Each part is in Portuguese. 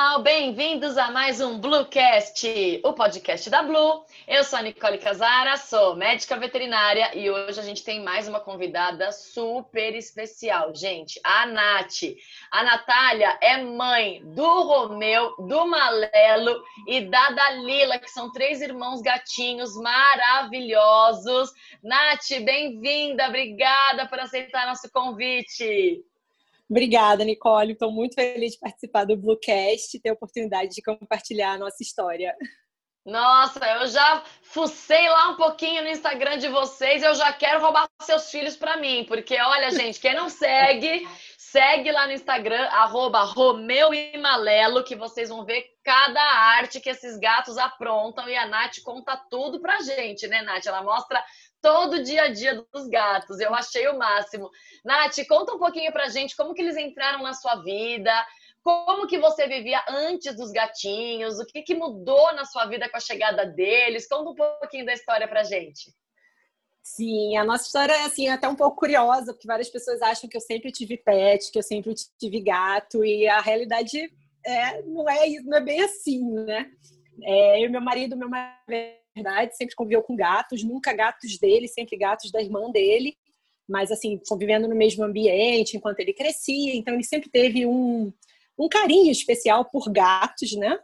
pessoal! Bem-vindos a mais um Bluecast, o podcast da Blue. Eu sou a Nicole Casara, sou médica veterinária e hoje a gente tem mais uma convidada super especial, gente, a Nath. A Natália é mãe do Romeu, do Malelo e da Dalila, que são três irmãos gatinhos maravilhosos. Nath, bem-vinda, obrigada por aceitar nosso convite. Obrigada, Nicole. Estou muito feliz de participar do Bluecast e ter a oportunidade de compartilhar a nossa história. Nossa, eu já fucei lá um pouquinho no Instagram de vocês, eu já quero roubar seus filhos para mim, porque olha, gente, quem não segue, segue lá no Instagram, arroba Romeu e Malelo, que vocês vão ver cada arte que esses gatos aprontam e a Nath conta tudo pra gente, né, Nath? Ela mostra todo o dia a dia dos gatos. Eu achei o máximo. Nath, conta um pouquinho pra gente como que eles entraram na sua vida, como que você vivia antes dos gatinhos, o que, que mudou na sua vida com a chegada deles. Conta um pouquinho da história pra gente. Sim, a nossa história é assim, até um pouco curiosa, porque várias pessoas acham que eu sempre tive pet, que eu sempre tive gato, e a realidade é, não, é, não é bem assim, né? É, eu e meu marido, meu marido verdade, sempre conviveu com gatos, nunca gatos dele, sempre gatos da irmã dele, mas assim, convivendo no mesmo ambiente enquanto ele crescia, então ele sempre teve um, um carinho especial por gatos, né?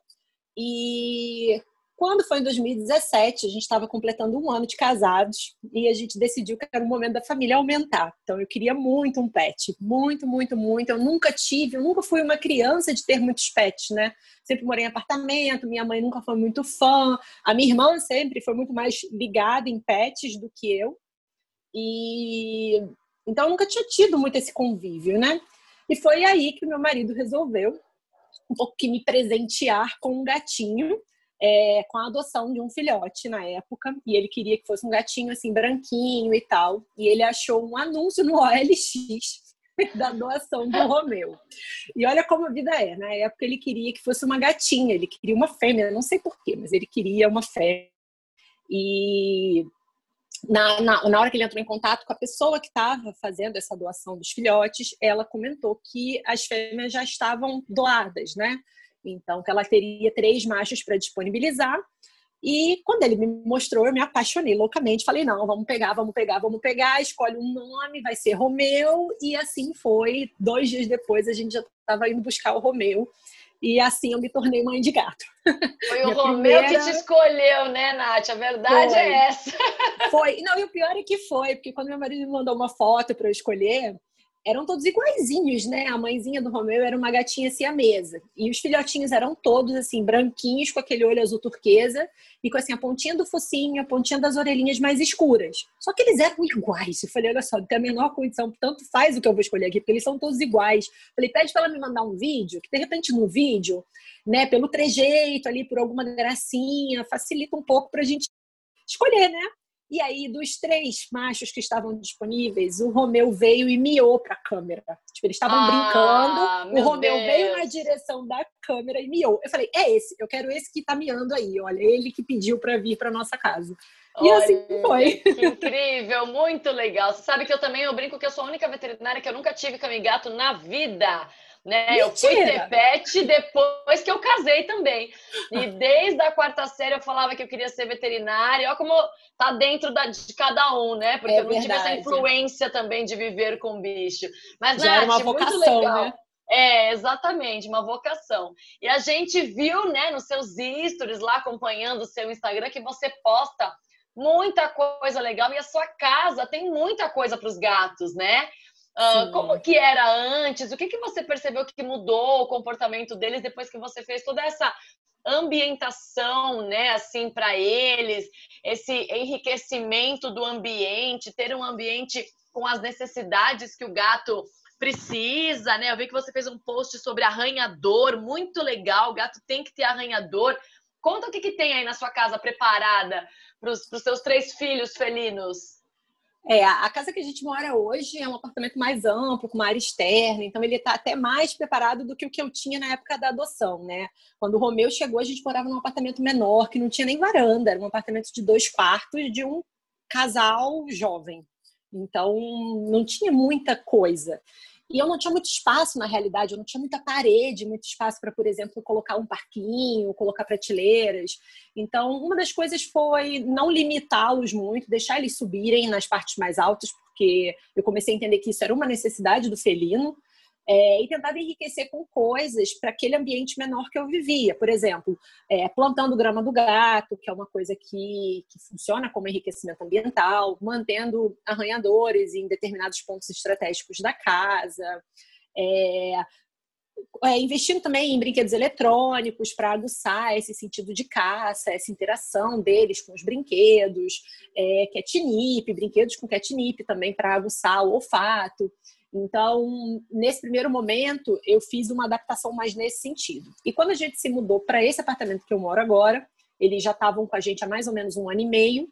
E quando foi em 2017, a gente estava completando um ano de casados e a gente decidiu que era o momento da família aumentar. Então eu queria muito um pet, muito, muito, muito. Eu nunca tive, eu nunca fui uma criança de ter muitos pets, né? Sempre morei em apartamento, minha mãe nunca foi muito fã, a minha irmã sempre foi muito mais ligada em pets do que eu. E então eu nunca tinha tido muito esse convívio, né? E foi aí que meu marido resolveu um pouco que me presentear com um gatinho é, com a adoção de um filhote na época, e ele queria que fosse um gatinho assim, branquinho e tal. E ele achou um anúncio no OLX da doação do Romeu. E olha como a vida é. Na época ele queria que fosse uma gatinha, ele queria uma fêmea, não sei porquê, mas ele queria uma fêmea. E na, na, na hora que ele entrou em contato com a pessoa que estava fazendo essa doação dos filhotes, ela comentou que as fêmeas já estavam doadas, né? Então, que ela teria três machos para disponibilizar. E quando ele me mostrou, eu me apaixonei loucamente. Falei, não, vamos pegar, vamos pegar, vamos pegar. Escolhe um nome, vai ser Romeu. E assim foi. Dois dias depois, a gente já estava indo buscar o Romeu. E assim eu me tornei mãe de gato. Foi o Romeu primeira... que te escolheu, né, Nath? A verdade foi. é essa. Foi. Não, e o pior é que foi, porque quando meu marido me mandou uma foto para eu escolher, eram todos iguaizinhos, né? A mãezinha do Romeu era uma gatinha siamesa. E os filhotinhos eram todos, assim, branquinhos, com aquele olho azul turquesa, e com, assim, a pontinha do focinho, a pontinha das orelhinhas mais escuras. Só que eles eram iguais. Eu falei, olha só, tem a menor condição, tanto faz o que eu vou escolher aqui, porque eles são todos iguais. Falei, pede pra ela me mandar um vídeo, que de repente no vídeo, né, pelo trejeito ali, por alguma gracinha, facilita um pouco pra gente escolher, né? E aí, dos três machos que estavam disponíveis, o Romeu veio e miou para a câmera. Tipo, eles estavam ah, brincando, o Romeu Deus. veio na direção da câmera e miou. Eu falei, é esse, eu quero esse que tá miando aí, olha, ele que pediu para vir para nossa casa. E Olha, assim foi. Incrível, muito legal. Você sabe que eu também eu brinco que eu sou a única veterinária que eu nunca tive cão e gato na vida. Né? Eu fui ter pet depois que eu casei também. E desde a quarta série eu falava que eu queria ser veterinária. Olha como tá dentro da, de cada um, né? Porque é eu não verdade. tive essa influência também de viver com bicho. Mas, Já Nath, muito vocação, legal. Né? É, exatamente, uma vocação. E a gente viu, né, nos seus stories lá, acompanhando o seu Instagram, que você posta muita coisa legal e a sua casa tem muita coisa para os gatos, né? Uh, como que era antes? O que, que você percebeu que mudou o comportamento deles depois que você fez toda essa ambientação, né, assim, para eles, esse enriquecimento do ambiente, ter um ambiente com as necessidades que o gato precisa, né? Eu vi que você fez um post sobre arranhador, muito legal. O gato tem que ter arranhador. Conta o que, que tem aí na sua casa preparada para os seus três filhos felinos. É, a casa que a gente mora hoje é um apartamento mais amplo, com uma área externa, então ele está até mais preparado do que o que eu tinha na época da adoção, né? Quando o Romeu chegou, a gente morava num apartamento menor, que não tinha nem varanda, era um apartamento de dois quartos de um casal jovem. Então, não tinha muita coisa. E eu não tinha muito espaço na realidade, eu não tinha muita parede, muito espaço para, por exemplo, colocar um parquinho, colocar prateleiras. Então, uma das coisas foi não limitá-los muito, deixar eles subirem nas partes mais altas, porque eu comecei a entender que isso era uma necessidade do felino é, e tentava enriquecer com coisas para aquele ambiente menor que eu vivia. Por exemplo, é, plantando grama do gato, que é uma coisa que, que funciona como enriquecimento ambiental, mantendo arranhadores em determinados pontos estratégicos da casa. É, é, investindo também em brinquedos eletrônicos para aguçar esse sentido de caça, essa interação deles com os brinquedos, é, catnip, brinquedos com catnip também para aguçar o olfato. Então, nesse primeiro momento, eu fiz uma adaptação mais nesse sentido. E quando a gente se mudou para esse apartamento que eu moro agora, eles já estavam com a gente há mais ou menos um ano e meio.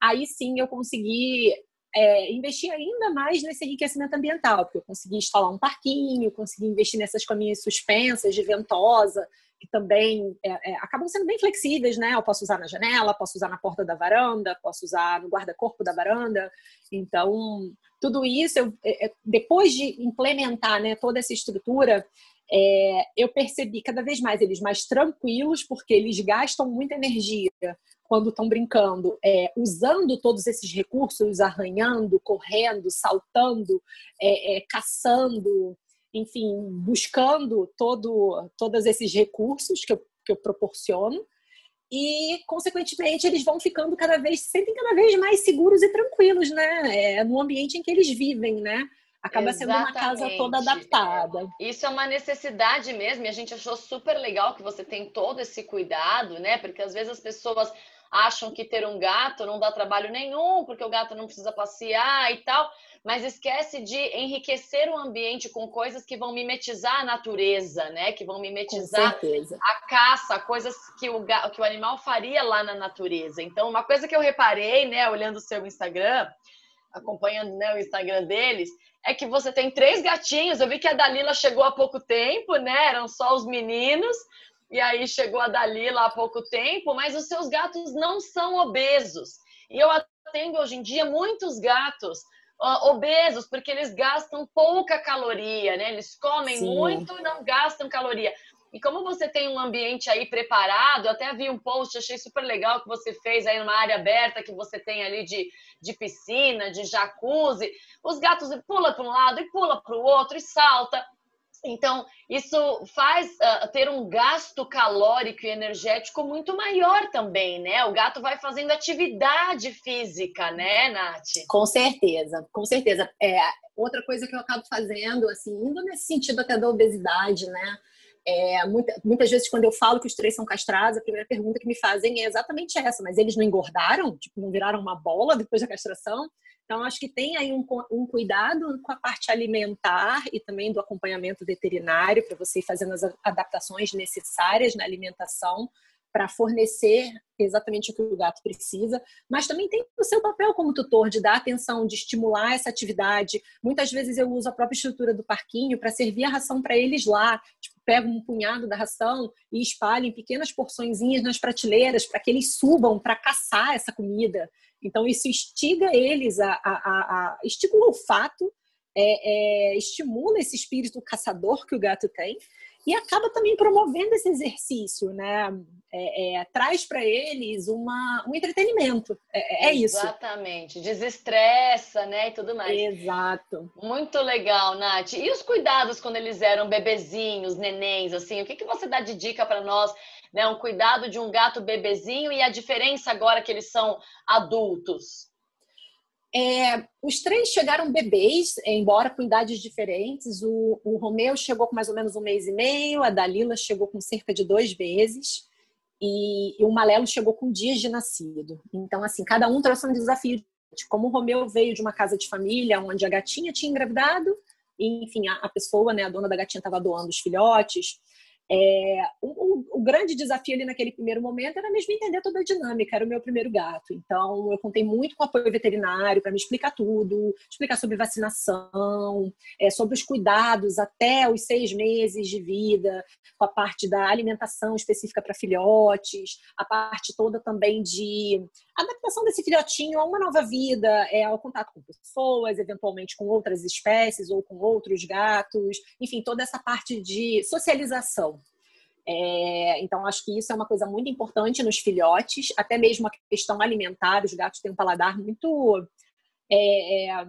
Aí sim eu consegui é, investir ainda mais nesse enriquecimento ambiental, porque eu consegui instalar um parquinho, consegui investir nessas caminhas suspensas de ventosa, que também é, é, acabam sendo bem flexíveis, né? Eu posso usar na janela, posso usar na porta da varanda, posso usar no guarda-corpo da varanda. Então, tudo isso, eu, é, é, depois de implementar né, toda essa estrutura, é, eu percebi cada vez mais eles mais tranquilos, porque eles gastam muita energia quando estão brincando, é, usando todos esses recursos, arranhando, correndo, saltando, é, é, caçando, enfim, buscando todo, todos esses recursos que eu, que eu proporciono e, consequentemente, eles vão ficando cada vez, se sentem cada vez mais seguros e tranquilos, né? É, no ambiente em que eles vivem, né? Acaba Exatamente. sendo uma casa toda adaptada. Isso é uma necessidade mesmo, e a gente achou super legal que você tem todo esse cuidado, né? Porque às vezes as pessoas acham que ter um gato não dá trabalho nenhum, porque o gato não precisa passear e tal mas esquece de enriquecer o ambiente com coisas que vão mimetizar a natureza, né? Que vão mimetizar a caça, coisas que o, que o animal faria lá na natureza. Então, uma coisa que eu reparei, né, olhando o seu Instagram, acompanhando né, o Instagram deles, é que você tem três gatinhos. Eu vi que a Dalila chegou há pouco tempo, né? Eram só os meninos. E aí chegou a Dalila há pouco tempo, mas os seus gatos não são obesos. E eu atendo hoje em dia muitos gatos uh, obesos, porque eles gastam pouca caloria, né? Eles comem Sim. muito e não gastam caloria. E como você tem um ambiente aí preparado, eu até vi um post, achei super legal que você fez aí numa área aberta que você tem ali de, de piscina, de jacuzzi. Os gatos pula para um lado e pula para o outro e salta. Então, isso faz uh, ter um gasto calórico e energético muito maior também, né? O gato vai fazendo atividade física, né, Nath? Com certeza, com certeza. É, outra coisa que eu acabo fazendo, assim, indo nesse sentido até da obesidade, né? É, muita, muitas vezes, quando eu falo que os três são castrados, a primeira pergunta que me fazem é exatamente essa: mas eles não engordaram? Tipo, não viraram uma bola depois da castração? Então, acho que tem aí um, um, cuidado com a parte alimentar e também do acompanhamento veterinário, para você ir fazendo as adaptações necessárias na alimentação para fornecer exatamente o que o gato precisa, mas também tem o seu papel como tutor de dar atenção, de estimular essa atividade. Muitas vezes eu uso a própria estrutura do parquinho para servir a ração para eles lá. Tipo, pego um punhado da ração e espalho em pequenas porçõezinhas nas prateleiras para que eles subam para caçar essa comida. Então, isso instiga eles a, a, a, a estimula o olfato, é, é, estimula esse espírito caçador que o gato tem e acaba também promovendo esse exercício, né? É, é, traz para eles uma, um entretenimento. É, é, é isso. Exatamente. Desestressa, né? E tudo mais. Exato. Muito legal, Nath. E os cuidados quando eles eram bebezinhos, nenéns, assim? O que, que você dá de dica para nós né? Um cuidado de um gato bebezinho e a diferença agora que eles são adultos. É, os três chegaram bebês, embora com idades diferentes. O, o Romeu chegou com mais ou menos um mês e meio, a Dalila chegou com cerca de dois meses e, e o Malelo chegou com dias de nascido. Então, assim, cada um trouxe um desafio. Como o Romeu veio de uma casa de família onde a gatinha tinha engravidado, e, enfim, a, a pessoa, né, a dona da gatinha estava doando os filhotes, É, o, o, grande desafio ali naquele primeiro momento era mesmo entender toda a dinâmica, era o meu primeiro gato. Então, eu contei muito com apoio veterinário para me explicar tudo, explicar sobre vacinação, é, sobre os cuidados até os seis meses de vida, com a parte da alimentação específica para filhotes, a parte toda também de adaptação desse filhotinho a uma nova vida, é, ao contato com pessoas, eventualmente com outras espécies ou com outros gatos, enfim, toda essa parte de socialização. É, então, acho que isso é uma coisa muito importante nos filhotes, até mesmo a questão alimentar. Os gatos têm um paladar muito é, é,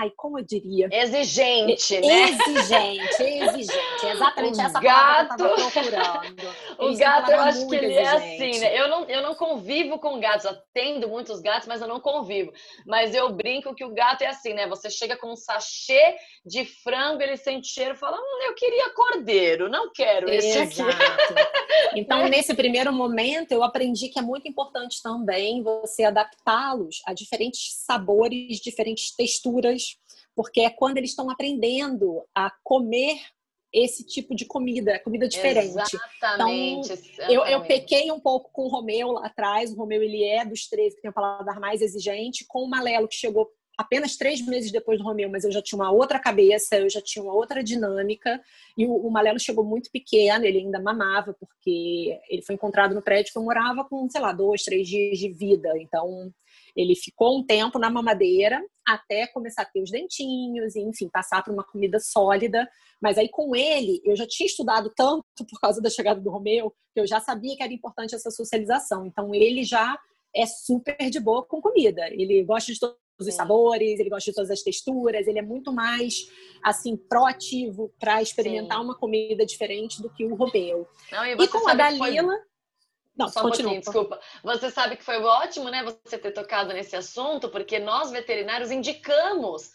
ai, como eu diria? Exigente, né? Exigente, exigente. Exatamente o essa gato... palavra que eu procurando. o gato, eu acho que ele exigente. é assim, né? Eu não, eu não convivo com gatos, atendo muitos gatos, mas eu não convivo. Mas eu brinco que o gato é assim, né? Você chega com um sachê de frango, ele sente cheiro e fala, hum, eu queria cordeiro, não quero esse Exato. aqui. Então, nesse primeiro momento, eu aprendi que é muito importante também você adaptá-los a diferentes sabores, diferentes texturas, porque é quando eles estão aprendendo a comer esse tipo de comida, comida diferente. Exatamente. Então, Eu, eu pequei um pouco com o Romeu lá atrás. O Romeu, ele é dos três que tem o paladar mais exigente. Com o Malelo, que chegou apenas três meses depois do Romeu, mas eu já tinha uma outra cabeça, eu já tinha uma outra dinâmica. E o, o Malelo chegou muito pequeno, ele ainda mamava, porque ele foi encontrado no prédio que eu morava com, sei lá, dois, três dias de vida. Então, ele ficou um tempo na mamadeira até começar a ter os dentinhos, e, enfim, passar para uma comida sólida. Mas aí com ele, eu já tinha estudado tanto por causa da chegada do Romeu, que eu já sabia que era importante essa socialização. Então ele já é super de boa com comida. Ele gosta de todos os sabores, ele gosta de todas as texturas, ele é muito mais assim proativo para experimentar Sim. uma comida diferente do que o Romeu. Não, e, e, com a Dalila. Não, Só um continua. desculpa. Você sabe que foi ótimo, né, você ter tocado nesse assunto, porque nós veterinários indicamos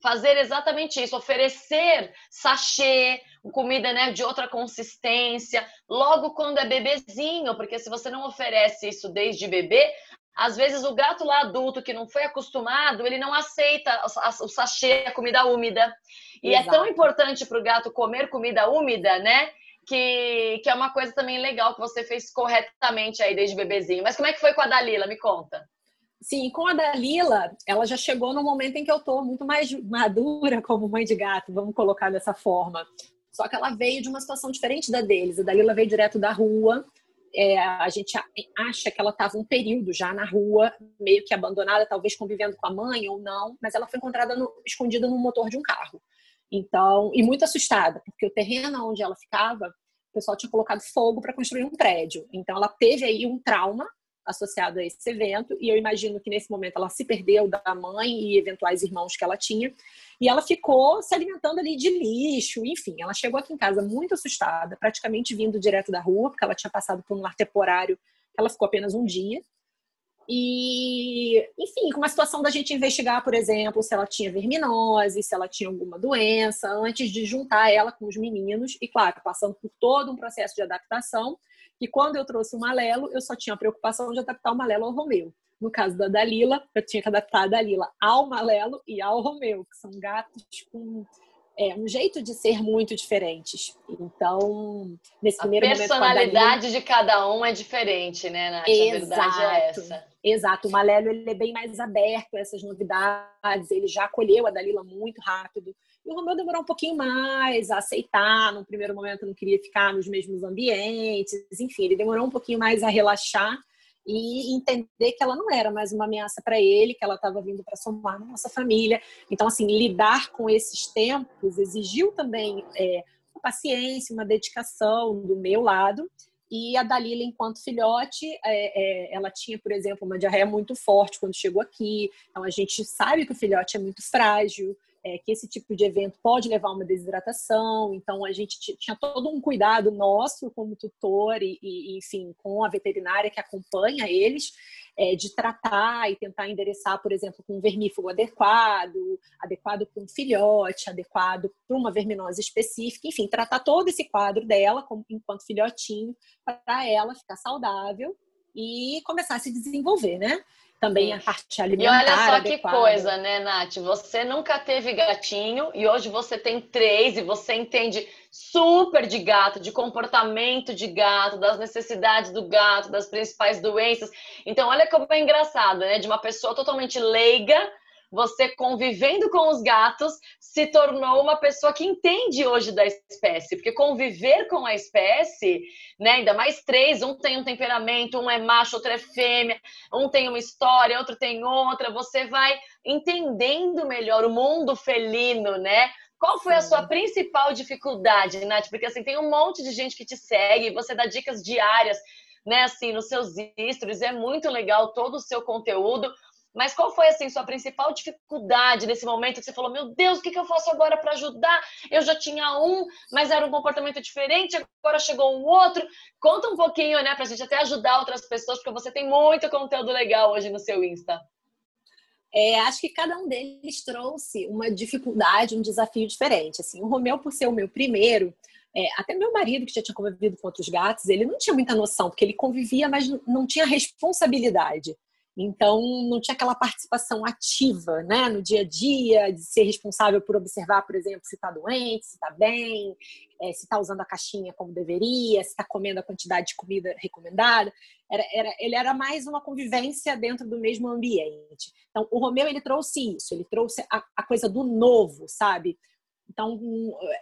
fazer exatamente isso, oferecer sachê, comida né, de outra consistência, logo quando é bebezinho, porque se você não oferece isso desde bebê, às vezes o gato lá adulto que não foi acostumado, ele não aceita o sachê, a comida úmida. E Exato. é tão importante para o gato comer comida úmida, né? Que, que é uma coisa também legal que você fez corretamente aí desde bebezinho. Mas como é que foi com a Dalila? Me conta. Sim, com a Dalila, ela já chegou no momento em que eu tô muito mais madura como mãe de gato, vamos colocar dessa forma. Só que ela veio de uma situação diferente da deles. A Dalila veio direto da rua. É, a gente acha que ela estava um período já na rua, meio que abandonada, talvez convivendo com a mãe ou não, mas ela foi encontrada no, escondida no motor de um carro. Então, e muito assustada, porque o terreno onde ela ficava, o pessoal tinha colocado fogo para construir um prédio. Então, ela teve aí um trauma associado a esse evento, e eu imagino que nesse momento ela se perdeu da mãe e eventuais irmãos que ela tinha, e ela ficou se alimentando ali de lixo, enfim, ela chegou aqui em casa muito assustada, praticamente vindo direto da rua, porque ela tinha passado por um lar temporário, ela ficou apenas um dia, e, enfim, com uma situação da gente investigar, por exemplo, se ela tinha verminose, se ela tinha alguma doença, antes de juntar ela com os meninos, e claro, passando por todo um processo de adaptação, que quando eu trouxe o Malelo, eu só tinha a preocupação de adaptar o Malelo ao Romeu. No caso da Dalila, eu tinha que adaptar a Dalila ao Malelo e ao Romeu, que são gatos com é, um jeito de ser muito diferentes. Então, nesse primeiro momento. A personalidade de cada um é diferente, né, Nath? Exato, a verdade é essa. Exato. O Malelo ele é bem mais aberto a essas novidades, ele já acolheu a Dalila muito rápido. E o Romeu demorou um pouquinho mais a aceitar. No primeiro momento, não queria ficar nos mesmos ambientes. Enfim, ele demorou um pouquinho mais a relaxar e entender que ela não era mais uma ameaça para ele, que ela estava vindo para somar na nossa família. Então, assim, lidar com esses tempos exigiu também é, uma paciência, uma dedicação do meu lado. E a Dalila, enquanto filhote, é, é, ela tinha, por exemplo, uma diarreia muito forte quando chegou aqui. Então, a gente sabe que o filhote é muito frágil é, que esse tipo de evento pode levar a uma desidratação. Então, a gente tinha todo um cuidado nosso como tutor e, e enfim, com a veterinária que acompanha eles, é, de tratar e tentar endereçar, por exemplo, com um vermífugo adequado, adequado para um filhote, adequado para uma verminose específica, enfim, tratar todo esse quadro dela como, enquanto filhotinho para ela ficar saudável e começar a se desenvolver, né? Também a parte alimentar. E olha só adequada. que coisa, né, Nath? Você nunca teve gatinho e hoje você tem três e você entende super de gato, de comportamento de gato, das necessidades do gato, das principais doenças. Então, olha como é engraçado, né? De uma pessoa totalmente leiga você convivendo com os gatos se tornou uma pessoa que entende hoje da espécie, porque conviver com a espécie, né, ainda mais três, um tem um temperamento, um é macho, outro é fêmea, um tem uma história, outro tem outra, você vai entendendo melhor o mundo felino, né? Qual foi a sua principal dificuldade, Nath? Porque assim, tem um monte de gente que te segue, você dá dicas diárias, né, assim, nos seus stories, é muito legal todo o seu conteúdo. Mas qual foi assim sua principal dificuldade nesse momento que você falou: "Meu Deus, o que, eu faço agora para ajudar? Eu já tinha um, mas era um comportamento diferente, agora chegou um outro". Conta um pouquinho, né, pra gente até ajudar outras pessoas, porque você tem muito conteúdo legal hoje no seu Insta. É, acho que cada um deles trouxe uma dificuldade, um desafio diferente. Assim, o Romeu, por ser o meu primeiro, é, até meu marido, que já tinha convivido com outros gatos, ele não tinha muita noção, porque ele convivia, mas não tinha responsabilidade. Então, não tinha aquela participação ativa né, no dia a dia, de ser responsável por observar, por exemplo, se está doente, se está bem, é, se está usando a caixinha como deveria, se está comendo a quantidade de comida recomendada. Era, era, ele era mais uma convivência dentro do mesmo ambiente. Então, o Romeu ele trouxe isso, ele trouxe a, a coisa do novo, sabe? Então,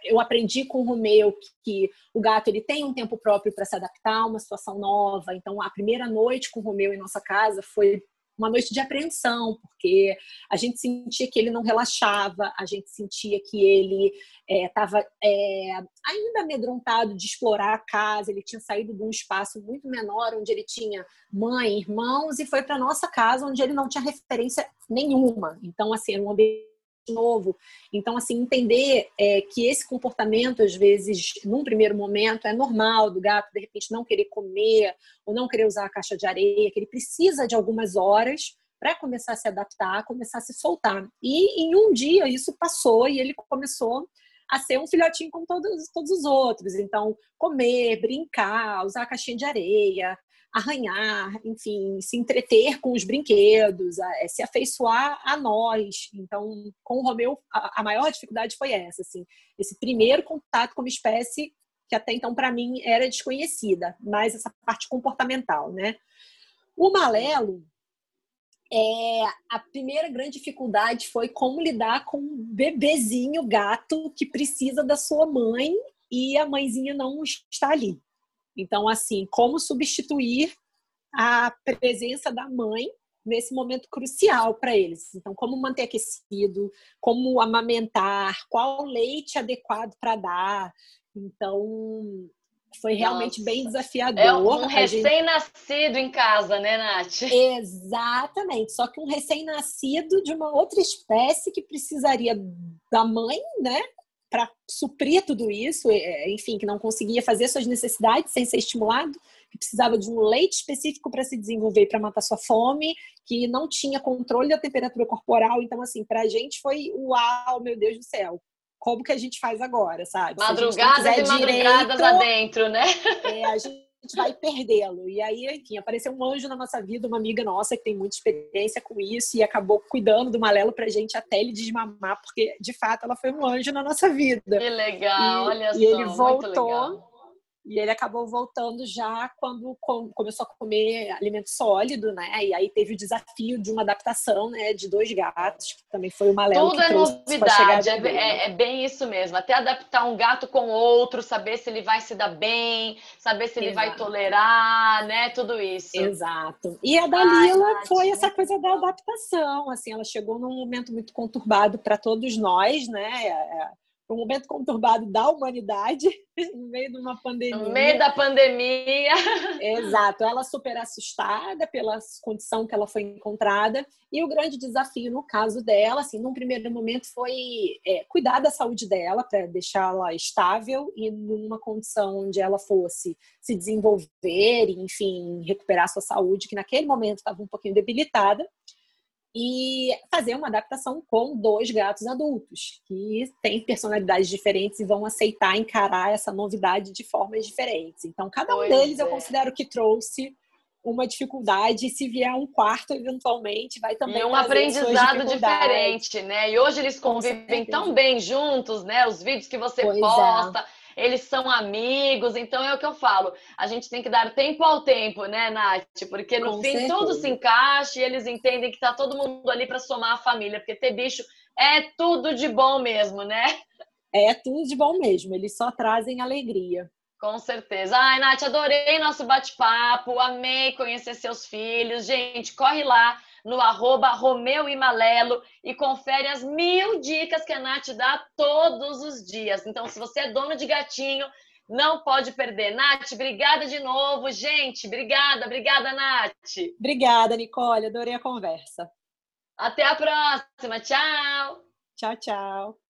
eu aprendi com o Romeu que, o gato ele tem um tempo próprio para se adaptar a uma situação nova. Então, a primeira noite com o Romeu em nossa casa foi uma noite de apreensão, porque a gente sentia que ele não relaxava, a gente sentia que ele estava é, é, ainda amedrontado de explorar a casa, ele tinha saído de um espaço muito menor, onde ele tinha mãe, irmãos, e foi para nossa casa, onde ele não tinha referência nenhuma. Então, assim, era um ambiente novo. Então, assim, entender é, que esse comportamento, às vezes, num primeiro momento, é normal do gato, de repente, não querer comer ou não querer usar a caixa de areia, que ele precisa de algumas horas para começar a se adaptar, começar a se soltar. E em um dia isso passou e ele começou a ser um filhotinho como todos, todos os outros. Então, comer, brincar, usar a caixinha de areia, arranhar, enfim, se entreter com os brinquedos, a, é, se afeiçoar a nós. Então, com o Romeu, a, a maior dificuldade foi essa, assim, esse primeiro contato com uma espécie que até então para mim era desconhecida, mais essa parte comportamental, né? O Malelo, é, a primeira grande dificuldade foi como lidar com um bebezinho gato que precisa da sua mãe e a mãezinha não está ali. Então, assim, como substituir a presença da mãe nesse momento crucial para eles. Então, como manter aquecido, como amamentar, qual leite adequado para dar. Então, foi realmente Nossa. bem desafiador. É um recém-nascido gente... em casa, né, Nath? Exatamente. Só que um recém-nascido de uma outra espécie que precisaria da mãe, né? Para suprir tudo isso, é, enfim, que não conseguia fazer suas necessidades sem ser estimulado, que precisava de um leite específico para se desenvolver para matar sua fome, que não tinha controle da temperatura corporal. Então, assim, para a gente foi uau, meu Deus do céu. Como que a gente faz agora, sabe? Madrugadas e madrugadas adentro, né? É, a gente gente vai perdê-lo. E aí, enfim, apareceu um anjo na nossa vida, uma amiga nossa que tem muita experiência com isso e acabou cuidando do Malelo pra gente até ele desmamar, porque de fato ela foi um anjo na nossa vida. Que legal, e, olha e só. E ele voltou e ele acabou voltando já quando começou a comer alimento sólido, né? E aí teve o desafio de uma adaptação, né? De dois gatos, que também foi uma Léo Tudo é novidade, é, é, é, bem isso mesmo. Até adaptar um gato com outro, saber se ele vai se dar bem, saber se ele Exato. vai tolerar, né? Tudo isso. Exato. E a Dalila Ai, foi essa coisa da adaptação, assim, ela chegou num momento muito conturbado para todos nós, né? Um momento conturbado da humanidade, no meio de uma pandemia. No meio da pandemia. Exato. Ela super assustada pela condição que ela foi encontrada. E o grande desafio, no caso dela, assim, num primeiro momento, foi é, cuidar da saúde dela para deixá-la estável e numa condição onde ela fosse se desenvolver, enfim, recuperar sua saúde, que naquele momento estava um pouquinho debilitada e fazer uma adaptação com dois gatos adultos, que têm personalidades diferentes e vão aceitar encarar essa novidade de formas diferentes. Então, cada um pois deles é. eu considero que trouxe uma dificuldade, e se vier um quarto, eventualmente, vai também. E um aprendizado diferente, né? E hoje eles convivem tão bem juntos, né? Os vídeos que você pois é. posta. É eles são amigos, então é o que eu falo. A gente tem que dar tempo ao tempo, né, Nath? Porque no Com fim certeza. tudo se encaixa e eles entendem que tá todo mundo ali para somar a família, porque ter bicho é tudo de bom mesmo, né? É tudo de bom mesmo, eles só trazem alegria. Com certeza. Ai, Nath, adorei nosso bate-papo, amei conhecer seus filhos. Gente, corre lá no arroba Romeu e Malelo e confere as mil dicas que a Nath dá todos os dias. Então, se você é dono de gatinho, não pode perder. Nath, obrigada de novo. Gente, obrigada, obrigada, Nath. Obrigada, Nicole. Adorei a conversa. Até a próxima. Tchau. Tchau, tchau.